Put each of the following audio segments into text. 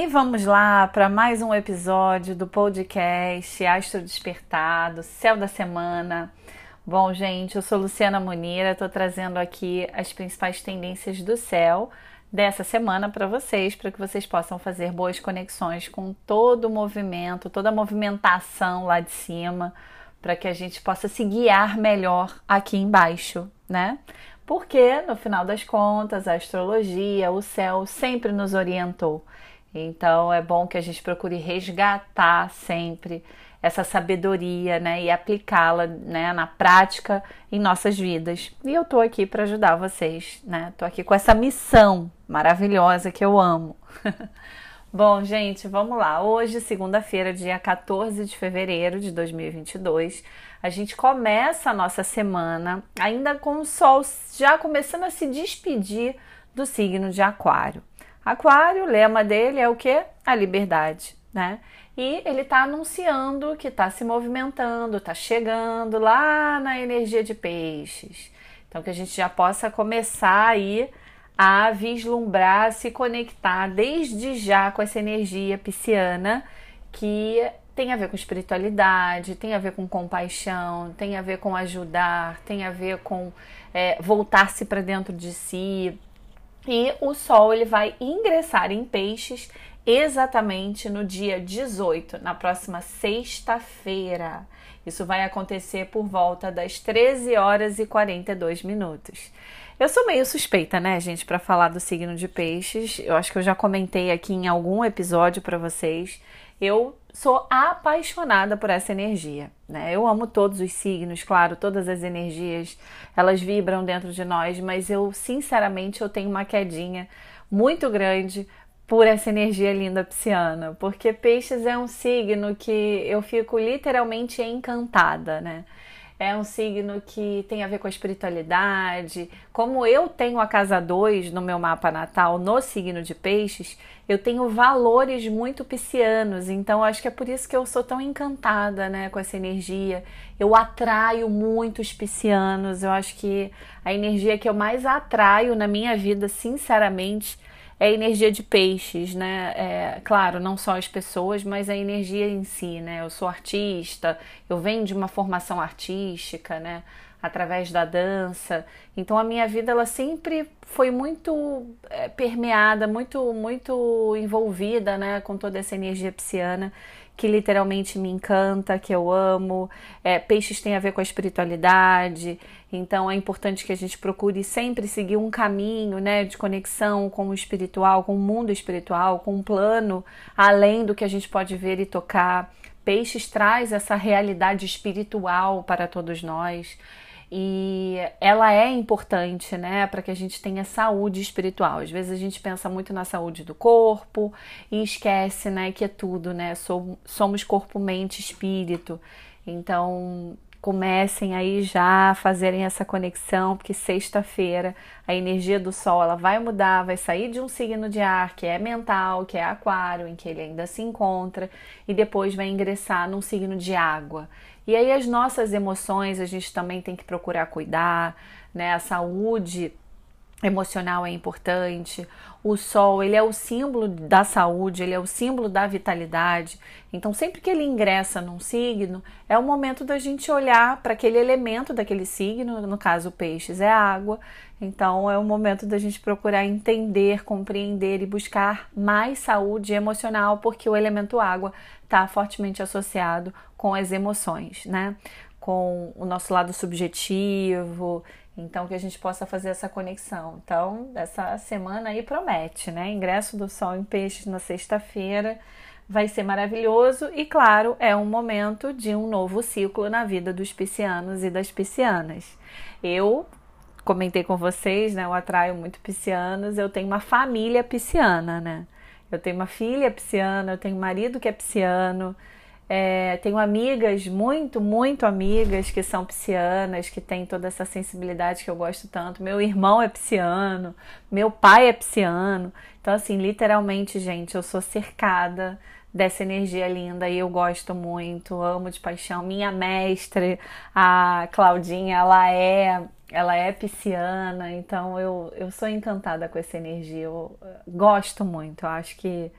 E vamos lá para mais um episódio do podcast Astro Despertado, Céu da Semana. Bom, gente, eu sou Luciana Munira, estou trazendo aqui as principais tendências do céu dessa semana para vocês, para que vocês possam fazer boas conexões com todo o movimento, toda a movimentação lá de cima, para que a gente possa se guiar melhor aqui embaixo, né? Porque no final das contas, a astrologia, o céu sempre nos orientou. Então é bom que a gente procure resgatar sempre essa sabedoria, né, e aplicá-la, né, na prática em nossas vidas. E eu tô aqui para ajudar vocês, né? Tô aqui com essa missão maravilhosa que eu amo. Bom, gente, vamos lá. Hoje, segunda-feira, dia 14 de fevereiro de 2022, a gente começa a nossa semana ainda com o sol já começando a se despedir do signo de Aquário. Aquário, o lema dele é o que? A liberdade, né? E ele está anunciando que está se movimentando, está chegando lá na energia de peixes. Então, que a gente já possa começar aí a vislumbrar, se conectar desde já com essa energia pisciana que tem a ver com espiritualidade, tem a ver com compaixão, tem a ver com ajudar, tem a ver com é, voltar-se para dentro de si, e o Sol ele vai ingressar em Peixes exatamente no dia 18, na próxima sexta-feira. Isso vai acontecer por volta das 13 horas e 42 minutos. Eu sou meio suspeita, né, gente, para falar do signo de Peixes. Eu acho que eu já comentei aqui em algum episódio para vocês. Eu sou apaixonada por essa energia, né? Eu amo todos os signos, claro, todas as energias, elas vibram dentro de nós, mas eu, sinceramente, eu tenho uma quedinha muito grande por essa energia linda pisciana, porque peixes é um signo que eu fico literalmente encantada, né? É um signo que tem a ver com a espiritualidade. Como eu tenho a casa 2 no meu mapa natal, no signo de peixes, eu tenho valores muito piscianos. Então, acho que é por isso que eu sou tão encantada né, com essa energia. Eu atraio muitos piscianos. Eu acho que a energia que eu mais atraio na minha vida, sinceramente, é a energia de peixes, né? É, claro, não só as pessoas, mas a energia em si, né? Eu sou artista, eu venho de uma formação artística, né? Através da dança. Então a minha vida ela sempre foi muito é, permeada, muito, muito envolvida, né? Com toda essa energia pisciana que literalmente me encanta, que eu amo. É, peixes tem a ver com a espiritualidade, então é importante que a gente procure sempre seguir um caminho né, de conexão com o espiritual, com o mundo espiritual, com um plano além do que a gente pode ver e tocar. Peixes traz essa realidade espiritual para todos nós e ela é importante, né, para que a gente tenha saúde espiritual. Às vezes a gente pensa muito na saúde do corpo e esquece, né, que é tudo, né? Somos corpo, mente, espírito. Então, comecem aí já a fazerem essa conexão, porque sexta-feira a energia do sol ela vai mudar, vai sair de um signo de ar que é mental, que é aquário, em que ele ainda se encontra, e depois vai ingressar num signo de água. E aí as nossas emoções a gente também tem que procurar cuidar, né? A saúde emocional é importante. O sol, ele é o símbolo da saúde, ele é o símbolo da vitalidade. Então, sempre que ele ingressa num signo, é o momento da gente olhar para aquele elemento daquele signo, no caso, peixes é água. Então, é o momento da gente procurar entender, compreender e buscar mais saúde emocional, porque o elemento água está fortemente associado com as emoções, né? Com o nosso lado subjetivo, então, que a gente possa fazer essa conexão. Então, essa semana aí promete, né? Ingresso do Sol em Peixes na sexta-feira vai ser maravilhoso e, claro, é um momento de um novo ciclo na vida dos piscianos e das piscianas. Eu comentei com vocês, né? Eu atraio muito piscianos, eu tenho uma família pisciana, né? Eu tenho uma filha pisciana, eu tenho um marido que é pisciano. É, tenho amigas, muito, muito amigas que são piscianas, que têm toda essa sensibilidade que eu gosto tanto. Meu irmão é pisciano, meu pai é pisciano. Então, assim, literalmente, gente, eu sou cercada dessa energia linda e eu gosto muito, amo de paixão. Minha mestre, a Claudinha, ela é ela é pisciana, então eu, eu sou encantada com essa energia, eu gosto muito, eu acho que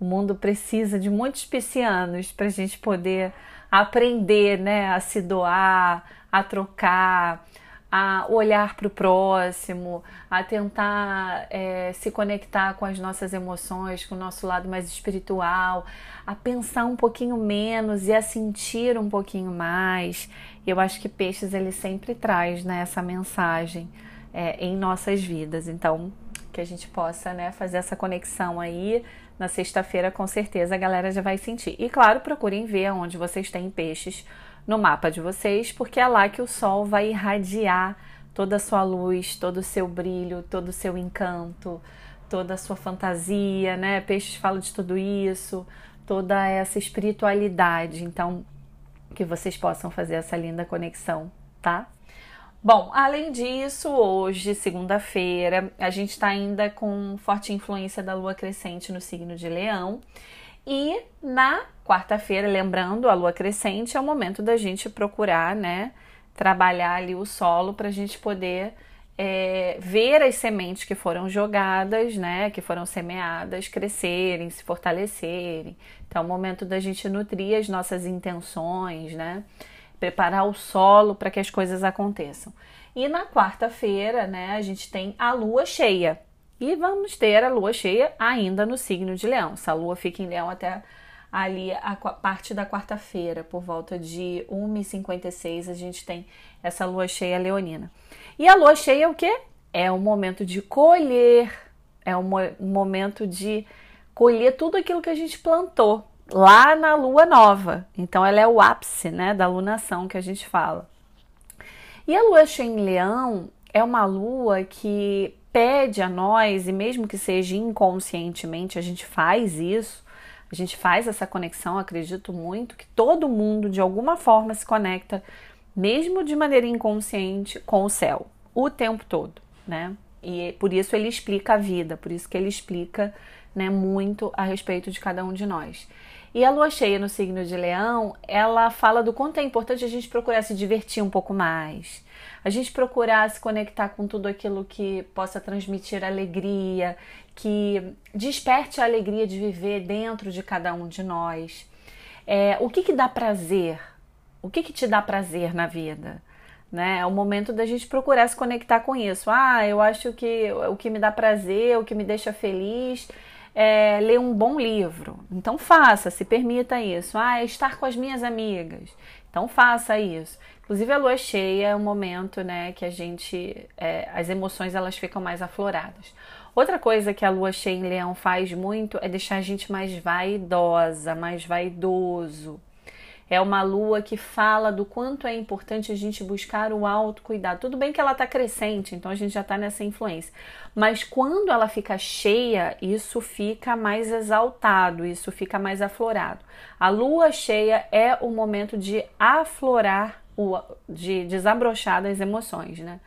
O mundo precisa de muitos piscianos para a gente poder aprender né, a se doar, a trocar, a olhar para o próximo, a tentar é, se conectar com as nossas emoções, com o nosso lado mais espiritual, a pensar um pouquinho menos e a sentir um pouquinho mais. Eu acho que Peixes ele sempre traz né, essa mensagem é, em nossas vidas. Então, que a gente possa né, fazer essa conexão aí. Na sexta-feira, com certeza, a galera já vai sentir. E claro, procurem ver onde vocês têm peixes no mapa de vocês, porque é lá que o sol vai irradiar toda a sua luz, todo o seu brilho, todo o seu encanto, toda a sua fantasia, né? Peixes fala de tudo isso, toda essa espiritualidade. Então, que vocês possam fazer essa linda conexão, tá? Bom, além disso, hoje, segunda-feira, a gente está ainda com forte influência da lua crescente no signo de Leão. E na quarta-feira, lembrando, a lua crescente é o momento da gente procurar, né, trabalhar ali o solo para a gente poder é, ver as sementes que foram jogadas, né, que foram semeadas, crescerem, se fortalecerem. Então, é o momento da gente nutrir as nossas intenções, né, preparar o solo para que as coisas aconteçam. E na quarta-feira, né, a gente tem a lua cheia. E vamos ter a lua cheia ainda no signo de Leão. Essa lua fica em Leão até ali a parte da quarta-feira, por volta de 1h56, a gente tem essa lua cheia leonina. E a lua cheia é o que? É um momento de colher, é um, momento de colher tudo aquilo que a gente plantou lá na lua nova. Então ela é o ápice, né, da lunação que a gente fala. E a lua cheia em Leão é uma lua que pede a nós, e mesmo que seja inconscientemente, a gente faz isso, a gente faz essa conexão, acredito muito que todo mundo de alguma forma se conecta, mesmo de maneira inconsciente, com o céu, o tempo todo, né? E por isso ele explica a vida, por isso que ele explica né, muito a respeito de cada um de nós. E a lua cheia no signo de Leão, ela fala do quanto é importante a gente procurar se divertir um pouco mais, a gente procurar se conectar com tudo aquilo que possa transmitir alegria, que desperte a alegria de viver dentro de cada um de nós. É, o que, que dá prazer? O que, que te dá prazer na vida? Né? É o momento da gente procurar se conectar com isso. Ah, eu acho que o que me dá prazer, o que me deixa feliz é, ler um bom livro. Então faça, se permita isso. Ah, é estar com as minhas amigas. Então faça isso. Inclusive a lua cheia é um momento, né, que a gente, é, as emoções elas ficam mais afloradas. Outra coisa que a lua cheia em Leão faz muito é deixar a gente mais vaidosa, mais vaidoso. É uma lua que fala do quanto é importante a gente buscar o autocuidado. Tudo bem que ela está crescente, então a gente já está nessa influência. Mas quando ela fica cheia, isso fica mais exaltado, isso fica mais aflorado. A lua cheia é o momento de aflorar, de desabrochar das emoções, né?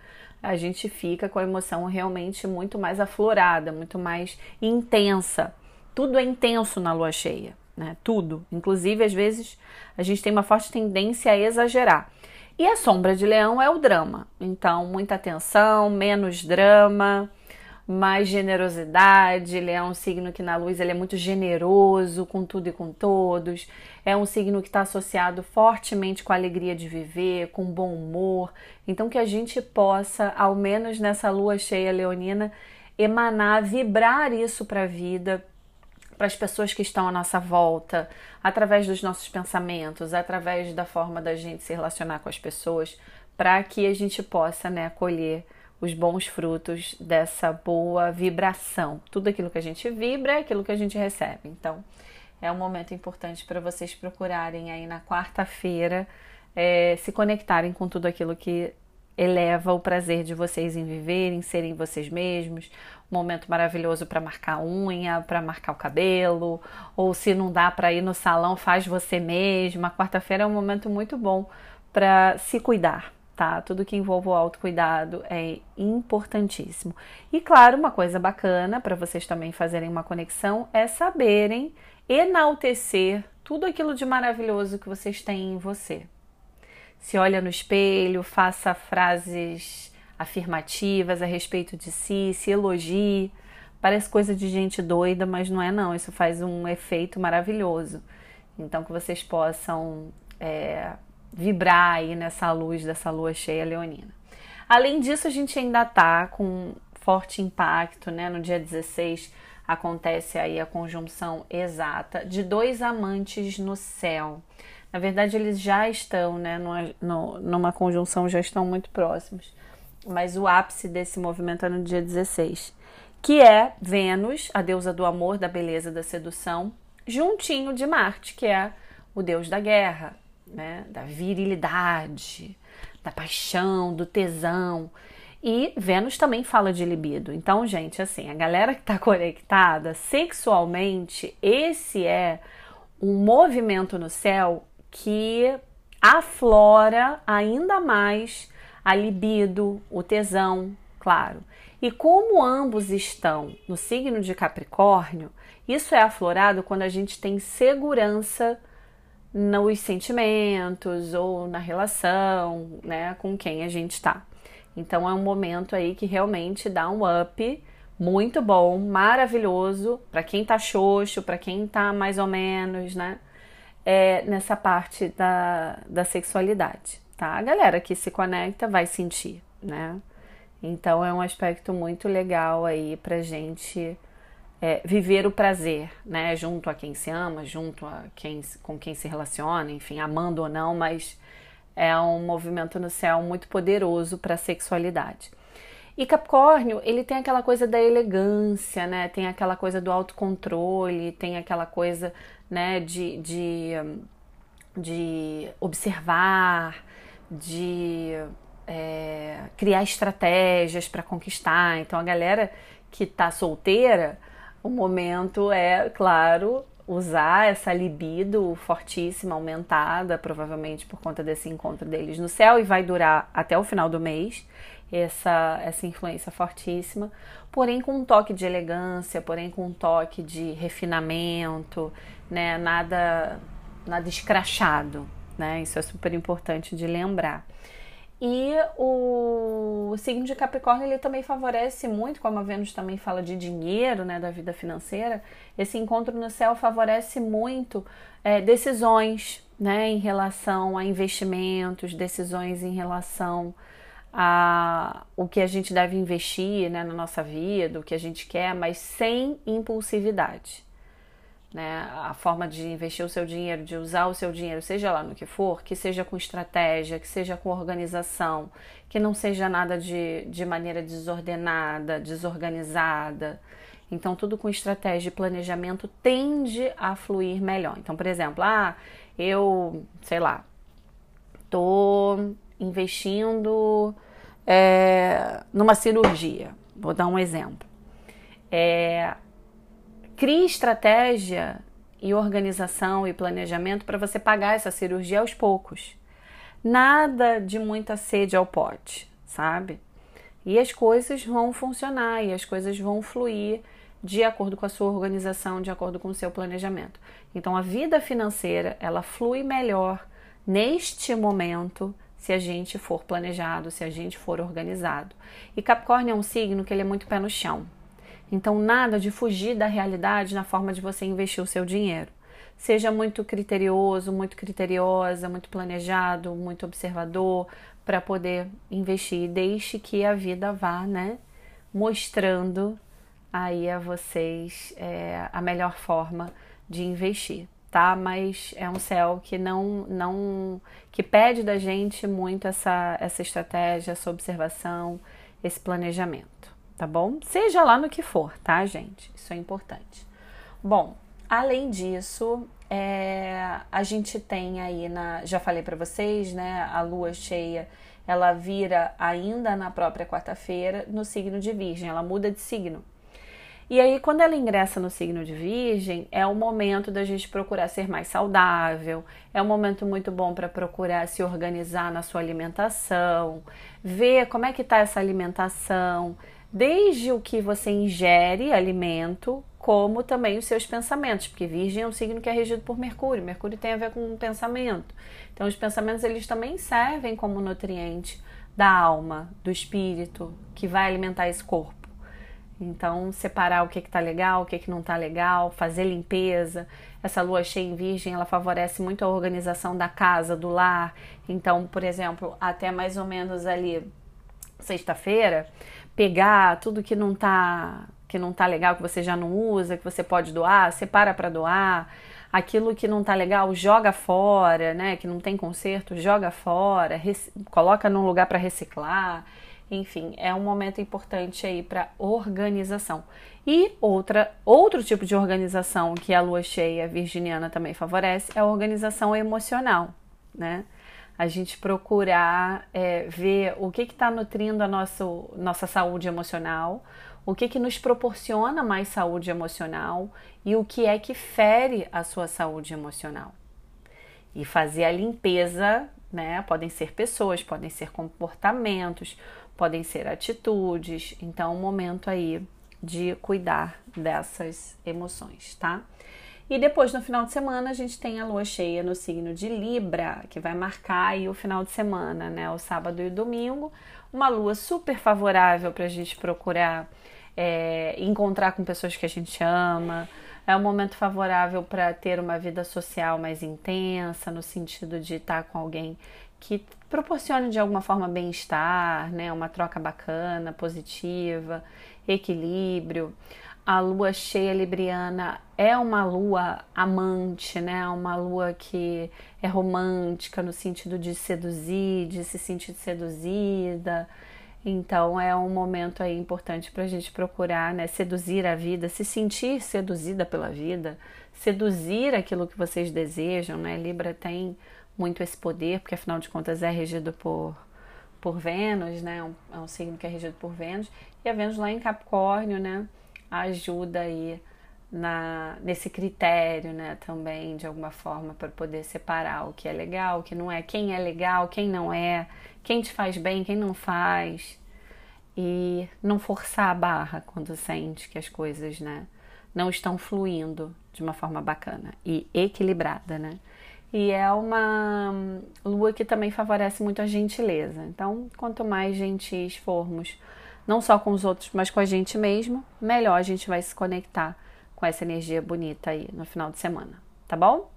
A gente fica com a emoção realmente muito mais aflorada, muito mais intensa. Tudo é intenso na lua cheia né? Tudo. Inclusive, às vezes, a gente tem uma forte tendência a exagerar. E a sombra de leão é o drama. Então, muita atenção, menos drama, mais generosidade. Ele é um signo que na luz ele é muito generoso com tudo e com todos. É um signo que está associado fortemente com a alegria de viver, com bom humor. Então, que a gente possa, ao menos nessa lua cheia leonina, emanar, vibrar isso para a vida, para as pessoas que estão à nossa volta, através dos nossos pensamentos, através da forma da gente se relacionar com as pessoas, para que a gente possa né, colher os bons frutos dessa boa vibração. Tudo aquilo que a gente vibra é aquilo que a gente recebe. Então, é um momento importante para vocês procurarem aí na quarta-feira é, se conectarem com tudo aquilo que eleva o prazer de vocês em viverem, serem vocês mesmos. Um momento maravilhoso para marcar unha, para marcar o cabelo, ou se não dá para ir no salão, faz você mesma. Quarta-feira é um momento muito bom para se cuidar, tá? Tudo que envolve o autocuidado é importantíssimo. E claro, uma coisa bacana para vocês também fazerem uma conexão é saberem enaltecer tudo aquilo de maravilhoso que vocês têm em você se olha no espelho, faça frases afirmativas a respeito de si, se elogie, Parece coisa de gente doida, mas não é não. Isso faz um efeito maravilhoso. Então que vocês possam é, vibrar aí nessa luz dessa lua cheia leonina. Além disso, a gente ainda tá com forte impacto, né? No dia 16 acontece aí a conjunção exata de dois amantes no céu. Na verdade, eles já estão, né, numa, numa conjunção, já estão muito próximos. Mas o ápice desse movimento é no dia 16, que é Vênus, a deusa do amor, da beleza, da sedução, juntinho de Marte, que é o deus da guerra, né, da virilidade, da paixão, do tesão. E Vênus também fala de libido. Então, gente, assim, a galera que está conectada sexualmente, esse é um movimento no céu que aflora ainda mais a libido, o tesão, claro. E como ambos estão no signo de Capricórnio, isso é aflorado quando a gente tem segurança nos sentimentos ou na relação, né, com quem a gente está. Então é um momento aí que realmente dá um up muito bom, maravilhoso para quem tá xoxo, para quem tá mais ou menos, né? É, nessa parte da, da sexualidade, tá? A galera que se conecta vai sentir, né? Então é um aspecto muito legal aí pra gente é, viver o prazer, né? Junto a quem se ama, junto a quem com quem se relaciona, enfim, amando ou não, mas é um movimento no céu muito poderoso para a sexualidade. E Capricórnio, ele tem aquela coisa da elegância, né? Tem aquela coisa do autocontrole, tem aquela coisa, né, de, de, de observar, de é, criar estratégias para conquistar. Então, a galera que tá solteira, o momento é, claro, usar essa libido fortíssima, aumentada, provavelmente por conta desse encontro deles no céu, e vai durar até o final do mês, essa, essa influência fortíssima, porém com um toque de elegância, porém com um toque de refinamento, né? Nada, nada escrachado, né? Isso é super importante de lembrar. E o signo de Capricórnio ele também favorece muito, como a Vênus também fala de dinheiro, né, da vida financeira. Esse encontro no céu favorece muito é, decisões, né, em relação a investimentos, decisões em relação a o que a gente deve investir, né, na nossa vida, o que a gente quer, mas sem impulsividade né? A forma de investir o seu dinheiro, de usar o seu dinheiro, seja lá no que for, que seja com estratégia, que seja com organização, que não seja nada de, de maneira desordenada, desorganizada. Então, tudo com estratégia e planejamento tende a fluir melhor. Então, por exemplo, ah, eu, sei lá, tô investindo é, numa cirurgia. Vou dar um exemplo. É, Crie estratégia e organização e planejamento para você pagar essa cirurgia aos poucos. Nada de muita sede ao pote, sabe? E as coisas vão funcionar e as coisas vão fluir de acordo com a sua organização, de acordo com o seu planejamento. Então a vida financeira, ela flui melhor neste momento se a gente for planejado, se a gente for organizado. E Capricórnio é um signo que ele é muito pé no chão. Então, nada de fugir da realidade na forma de você investir o seu dinheiro. Seja muito criterioso, muito criteriosa, muito planejado, muito observador para poder investir. Deixe que a vida vá, né, mostrando aí a vocês é, a melhor forma de investir, tá? Mas é um céu que não, não, que pede da gente muito essa, essa estratégia, essa observação, esse planejamento tá bom? Seja lá no que for, tá, gente? Isso é importante. Bom, além disso, é, a gente tem aí na, já falei para vocês, né? A lua cheia, ela vira ainda na própria quarta-feira no signo de Virgem, ela muda de signo. E aí, quando ela ingressa no signo de Virgem, é o momento da gente procurar ser mais saudável, é um momento muito bom para procurar se organizar na sua alimentação, ver como é que tá essa alimentação, desde o que você ingere, alimento, como também os seus pensamentos, porque Virgem é um signo que é regido por Mercúrio. Mercúrio tem a ver com o pensamento. Então, os pensamentos eles também servem como nutriente da alma, do espírito, que vai alimentar esse corpo. Então, separar o que está legal, o que, que não está legal, fazer limpeza. Essa lua cheia em virgem, ela favorece muito a organização da casa, do lar. Então, por exemplo, até mais ou menos ali sexta-feira, pegar tudo que não está que não tá legal, que você já não usa, que você pode doar, separa para doar. Aquilo que não tá legal, joga fora, né? Que não tem conserto, joga fora, coloca num lugar para reciclar. Enfim, é um momento importante aí para organização. E outra, outro tipo de organização que a lua cheia virginiana também favorece é a organização emocional, né? A gente procurar é, ver o que está nutrindo a nosso, nossa saúde emocional, o que, que nos proporciona mais saúde emocional e o que é que fere a sua saúde emocional. E fazer a limpeza, né? Podem ser pessoas, podem ser comportamentos, podem ser atitudes. Então, um momento aí de cuidar dessas emoções, tá? E depois, no final de semana, a gente tem a lua cheia no signo de Libra, que vai marcar aí o final de semana, né? O sábado e o domingo. Uma lua super favorável para a gente procurar é, encontrar com pessoas que a gente ama. É um momento favorável para ter uma vida social mais intensa, no sentido de estar com alguém que proporcione de alguma forma bem-estar, né? Uma troca bacana, positiva, equilíbrio. A lua cheia libriana é uma lua amante, né? Uma lua que é romântica no sentido de seduzir, de se sentir seduzida. Então é um momento aí importante para a gente procurar, né? Seduzir a vida, se sentir seduzida pela vida, seduzir aquilo que vocês desejam, né? Libra tem muito esse poder, porque afinal de contas é regido por, por Vênus, né? É um, é um signo que é regido por Vênus. E a Vênus lá em Capricórnio, né? Ajuda aí na, nesse critério, né? Também, de alguma forma, para poder separar o que é legal, o que não é, quem é legal, quem não é, quem te faz bem, quem não faz. E não forçar a barra quando sente que as coisas, né? Não estão fluindo de uma forma bacana e equilibrada, né? E é uma lua que também favorece muito a gentileza. Então, quanto mais gentis formos, não só com os outros, mas com a gente mesmo, melhor a gente vai se conectar com essa energia bonita aí no final de semana, tá bom?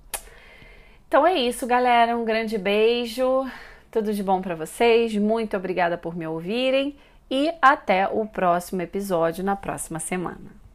Então é isso, galera. Um grande beijo. Tudo de bom para vocês. Muito obrigada por me ouvirem e até o próximo episódio na próxima semana.